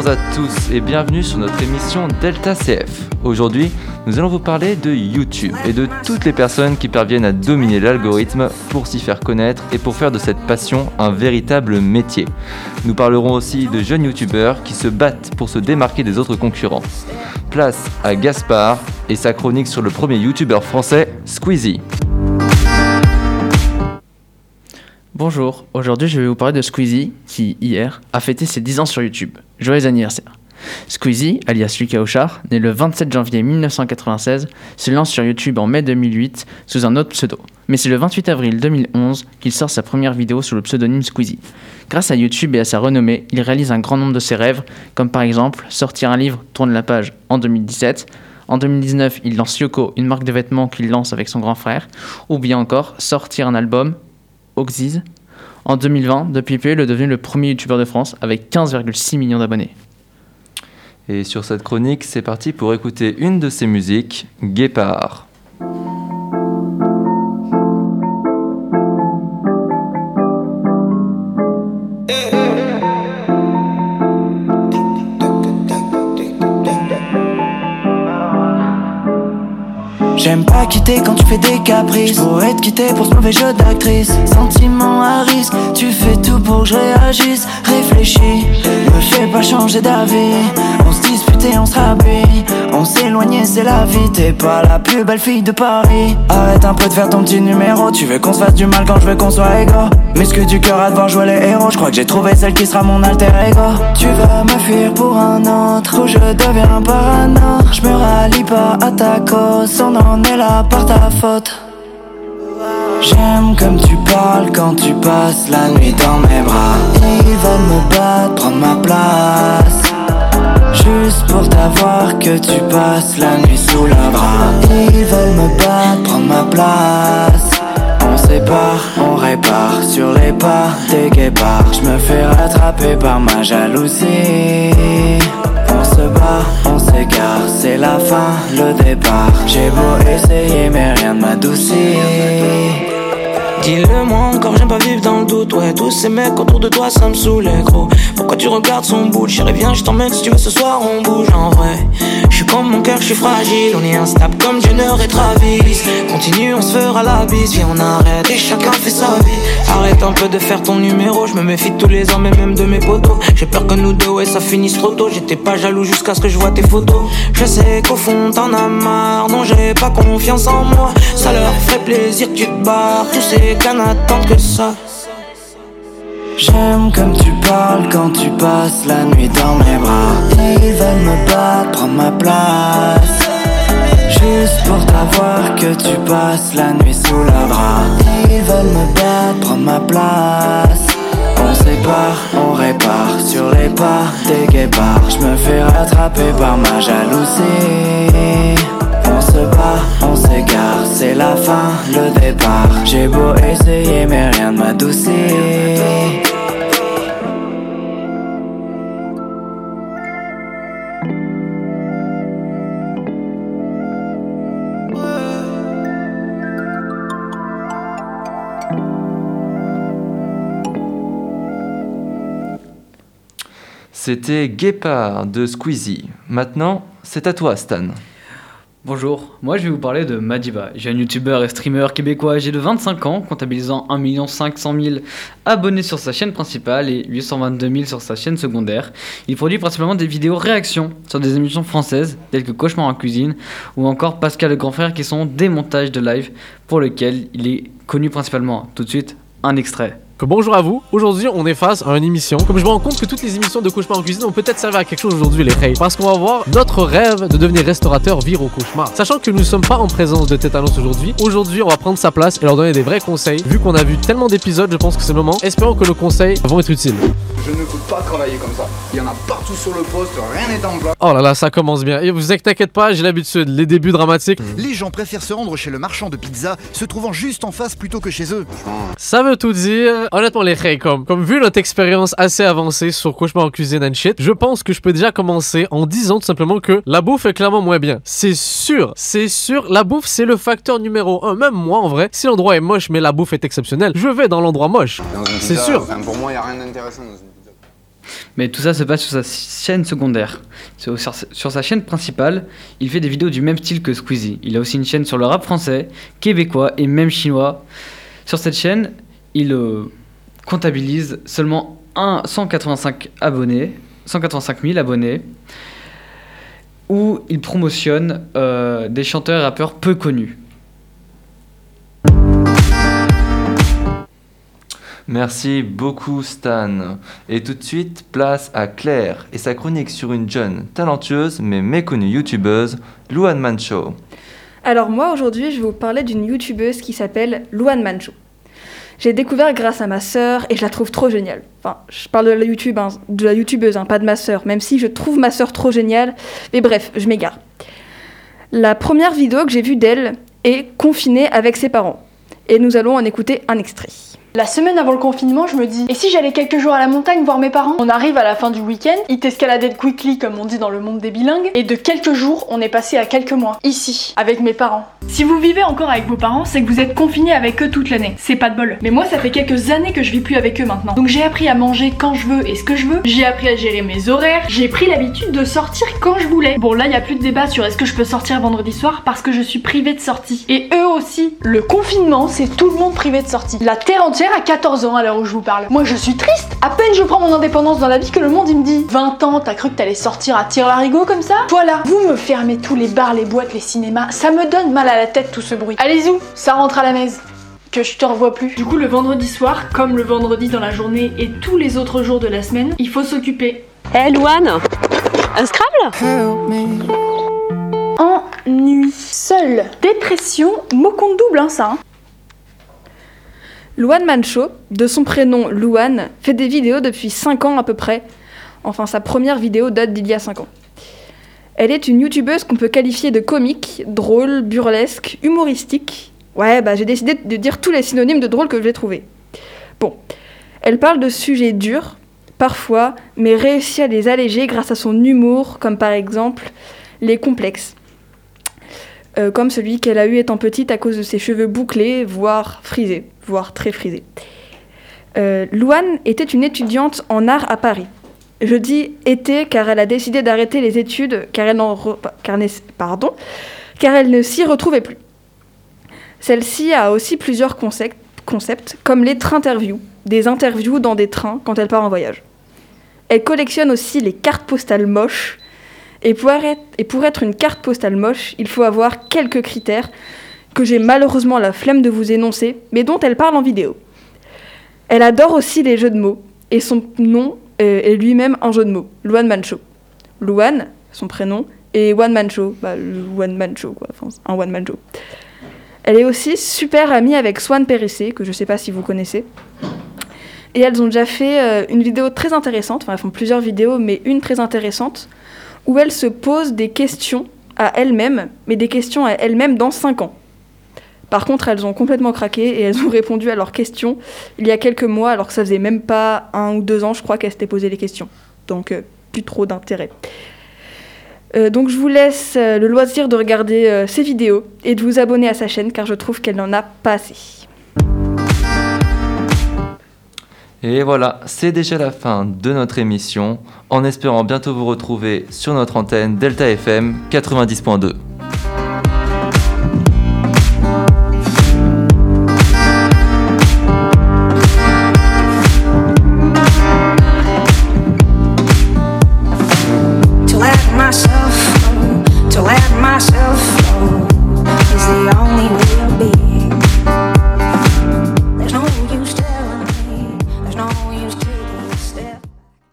Bonjour à tous et bienvenue sur notre émission Delta CF. Aujourd'hui, nous allons vous parler de YouTube et de toutes les personnes qui parviennent à dominer l'algorithme pour s'y faire connaître et pour faire de cette passion un véritable métier. Nous parlerons aussi de jeunes YouTubeurs qui se battent pour se démarquer des autres concurrents. Place à Gaspard et sa chronique sur le premier YouTuber français, Squeezie. Bonjour, aujourd'hui je vais vous parler de Squeezie qui, hier, a fêté ses 10 ans sur YouTube. Joyeux anniversaire. Squeezie, alias Lucas Auchard, né le 27 janvier 1996, se lance sur YouTube en mai 2008 sous un autre pseudo. Mais c'est le 28 avril 2011 qu'il sort sa première vidéo sous le pseudonyme Squeezie. Grâce à YouTube et à sa renommée, il réalise un grand nombre de ses rêves, comme par exemple sortir un livre Tourne la page en 2017, en 2019, il lance Yoko, une marque de vêtements qu'il lance avec son grand frère, ou bien encore sortir un album Oxiz. En 2020, depuis est devenu le premier youtubeur de France avec 15,6 millions d'abonnés. Et sur cette chronique, c'est parti pour écouter une de ses musiques, Guépard. J'aime pas quitter quand tu fais des caprices. Pourrais te quitter pour ce mauvais jeu d'actrice. Sentiment à risque, tu fais tout pour que je réagisse. Réfléchis, me fais pas changer d'avis. On se dispute et on se rabille. On s'éloignait, c'est la vie. T'es pas la plus belle fille de Paris. Arrête un peu de faire ton petit numéro. Tu veux qu'on se fasse du mal quand je veux qu'on soit égaux. Que du cœur à devoir jouer les héros. Je crois que j'ai trouvé celle qui sera mon alter ego. Tu vas me fuir pour un autre. Ou je deviens parano. Je me rallie pas à ta cause. On en est là par ta faute. J'aime comme tu parles quand tu passes la nuit dans mes bras. Ils veulent me battre, prendre ma place. Juste pour t'avoir que tu passes la nuit sous la bras. Ils veulent me battre, prendre ma place. On sépare, on répare sur les pas des guépards. Je me fais rattraper par ma jalousie. On se bat, on s'égare, c'est la fin, le départ. J'ai beau essayer, mais rien ne m'adoucit. Dis-le moi encore, j'aime pas vivre dans le doute. Ouais, tous ces mecs autour de toi, ça me saoule, gros. Pourquoi tu regardes son bout Chérie, viens, je t'emmène si tu veux ce soir, on bouge en vrai. Je suis comme mon cœur, je suis fragile. On est instable comme Jenner et Travis. Continue, on se fera la bise. Viens, on arrête et chacun fait sa vie. Arrête un peu de faire ton numéro. Je me méfie de tous les hommes et même de mes potos. J'ai peur que nous deux, ouais, ça finisse trop tôt. J'étais pas jaloux jusqu'à ce que je vois tes photos. Je sais qu'au fond, t'en as marre. Non, j'ai pas confiance en moi. Ça leur ferait plaisir que tu te barres. Tous ces que ça. J'aime comme tu parles quand tu passes la nuit dans mes bras. Ils veulent me battre, prendre ma place. Juste pour t'avoir que tu passes la nuit sous la bras. Ils veulent me battre, prendre ma place. On sépare, on répare sur les pas des guépards. Je me fais rattraper par ma jalousie. On se bat, on s'égare, J'ai beau essayer, mais rien ne m'adoucit. C'était Guépard de Squeezie. Maintenant, c'est à toi, Stan. Bonjour, moi je vais vous parler de Madiba, jeune youtubeur et streamer québécois âgé de 25 ans, comptabilisant 1 500 000 abonnés sur sa chaîne principale et 822 000 sur sa chaîne secondaire. Il produit principalement des vidéos réactions sur des émissions françaises telles que Cauchemar en cuisine ou encore Pascal le grand frère qui sont des montages de live pour lesquels il est connu principalement. Tout de suite, un extrait. Que bonjour à vous. Aujourd'hui, on est face à une émission. Comme je me rends compte que toutes les émissions de cauchemar en cuisine ont peut-être servi à quelque chose aujourd'hui, les frères. Parce qu'on va voir notre rêve de devenir restaurateur vire au cauchemar. Sachant que nous ne sommes pas en présence de Tétanos aujourd'hui. Aujourd'hui, on va prendre sa place et leur donner des vrais conseils. Vu qu'on a vu tellement d'épisodes, je pense que c'est le moment. Espérons que nos conseils vont être utiles. Je ne peux pas travailler comme ça. Il y en a partout sur le poste, rien n'est en place. Oh là là, ça commence bien. Et vous inquiétez pas, j'ai l'habitude. Les débuts dramatiques. Les gens préfèrent se rendre chez le marchand de pizza, se trouvant juste en face plutôt que chez eux. Ça veut tout dire. Honnêtement, les frères, comme, comme vu notre expérience assez avancée sur Cauchemar en cuisine and shit, je pense que je peux déjà commencer en disant tout simplement que la bouffe est clairement moins bien. C'est sûr, c'est sûr, la bouffe c'est le facteur numéro un. Même moi en vrai, si l'endroit est moche mais la bouffe est exceptionnelle, je vais dans l'endroit moche. C'est sûr. enfin, pour moi, il n'y a rien d'intéressant dans une pizza. Mais tout ça se passe sur sa chaîne secondaire. Sur, sur sa chaîne principale, il fait des vidéos du même style que Squeezie. Il a aussi une chaîne sur le rap français, québécois et même chinois. Sur cette chaîne, il euh, comptabilise seulement un, 185 abonnés, 185 000 abonnés, où il promotionne euh, des chanteurs et rappeurs peu connus. Merci beaucoup Stan. Et tout de suite, place à Claire et sa chronique sur une jeune, talentueuse mais méconnue youtubeuse, Luan Mancho. Alors moi aujourd'hui, je vais vous parler d'une youtubeuse qui s'appelle Luan Mancho. J'ai découvert grâce à ma sœur et je la trouve trop géniale. Enfin, je parle de la, hein, youtubeuse, hein, pas de ma sœur, même si je trouve ma sœur trop géniale. Mais bref, je m'égare. La première vidéo que j'ai vue d'elle est confinée avec ses parents. Et nous allons en écouter un extrait. La semaine avant le confinement, je me dis, et si j'allais quelques jours à la montagne voir mes parents? On arrive à la fin du week-end, ils t'escaladaient quickly comme on dit dans le monde des bilingues, et de quelques jours, on est passé à quelques mois, ici, avec mes parents. Si vous vivez encore avec vos parents, c'est que vous êtes confinés avec eux toute l'année. C'est pas de bol. Mais moi, ça fait quelques années que je vis plus avec eux maintenant. Donc j'ai appris à manger quand je veux et ce que je veux. J'ai appris à gérer mes horaires. J'ai pris l'habitude de sortir quand je voulais. Bon, là, il y a plus de débat sur est-ce que je peux sortir vendredi soir parce que je suis privée de sortie. Et eux aussi. Le confinement, c'est tout le monde privé de sortie. La terre entière a 14 ans à l'heure où je vous parle. Moi, je suis triste. À peine je prends mon indépendance dans la vie que le monde il me dit 20 ans, t'as cru que t'allais sortir à tir larigot comme ça? Voilà. Vous me fermez tous les bars, les boîtes, les cinémas. Ça me donne mal à la tête tout ce bruit. Allez-y, ça rentre à la messe que je te revois plus. Du coup, le vendredi soir, comme le vendredi dans la journée et tous les autres jours de la semaine, il faut s'occuper. Eh, Louane Un Scrabble? Ennui. Seul. Dépression. Mot compte double, hein, ça. Hein. Luan Mancho, de son prénom Luan, fait des vidéos depuis 5 ans à peu près. Enfin, sa première vidéo date d'il y a 5 ans. Elle est une youtubeuse qu'on peut qualifier de comique, drôle, burlesque, humoristique. Ouais, bah j'ai décidé de dire tous les synonymes de drôle que j'ai trouvés. Bon, elle parle de sujets durs, parfois, mais réussit à les alléger grâce à son humour, comme par exemple les complexes. Euh, comme celui qu'elle a eu étant petite à cause de ses cheveux bouclés, voire frisés, voire très frisés. Euh, Louane était une étudiante en art à Paris. Je dis était car elle a décidé d'arrêter les études car elle, car, pardon, car elle ne s'y retrouvait plus. Celle-ci a aussi plusieurs concepts, comme les trains-interviews, des interviews dans des trains quand elle part en voyage. Elle collectionne aussi les cartes postales moches. Et pour, être, une carte postale moche, il faut avoir quelques critères que j'ai malheureusement la flemme de vous énoncer, mais dont elle parle en vidéo. Elle adore aussi les jeux de mots, et son nom est lui-même un jeu de mots, Luan Mancho. Luan, son prénom, et One Man Show, bah, One quoi, enfin, un One Man Show. Elle est aussi super amie avec Swan Périssé, que je sais pas si vous connaissez. Et elles ont déjà fait euh, une vidéo très intéressante, enfin elles font plusieurs vidéos, mais une très intéressante, où elles se posent des questions à elles-mêmes, mais des questions à elles-mêmes dans 5 ans. Par contre, elles ont complètement craqué et elles ont répondu à leurs questions il y a quelques mois, alors que ça faisait même pas un ou deux ans, je crois, qu'elles s'étaient posé les questions. Donc, euh, plus trop d'intérêt. Euh, donc, je vous laisse euh, le loisir de regarder ces vidéos et de vous abonner à sa chaîne, car je trouve qu'elle n'en a pas assez. Et voilà, c'est déjà la fin de notre émission, en espérant bientôt vous retrouver sur notre antenne Delta FM 90.2.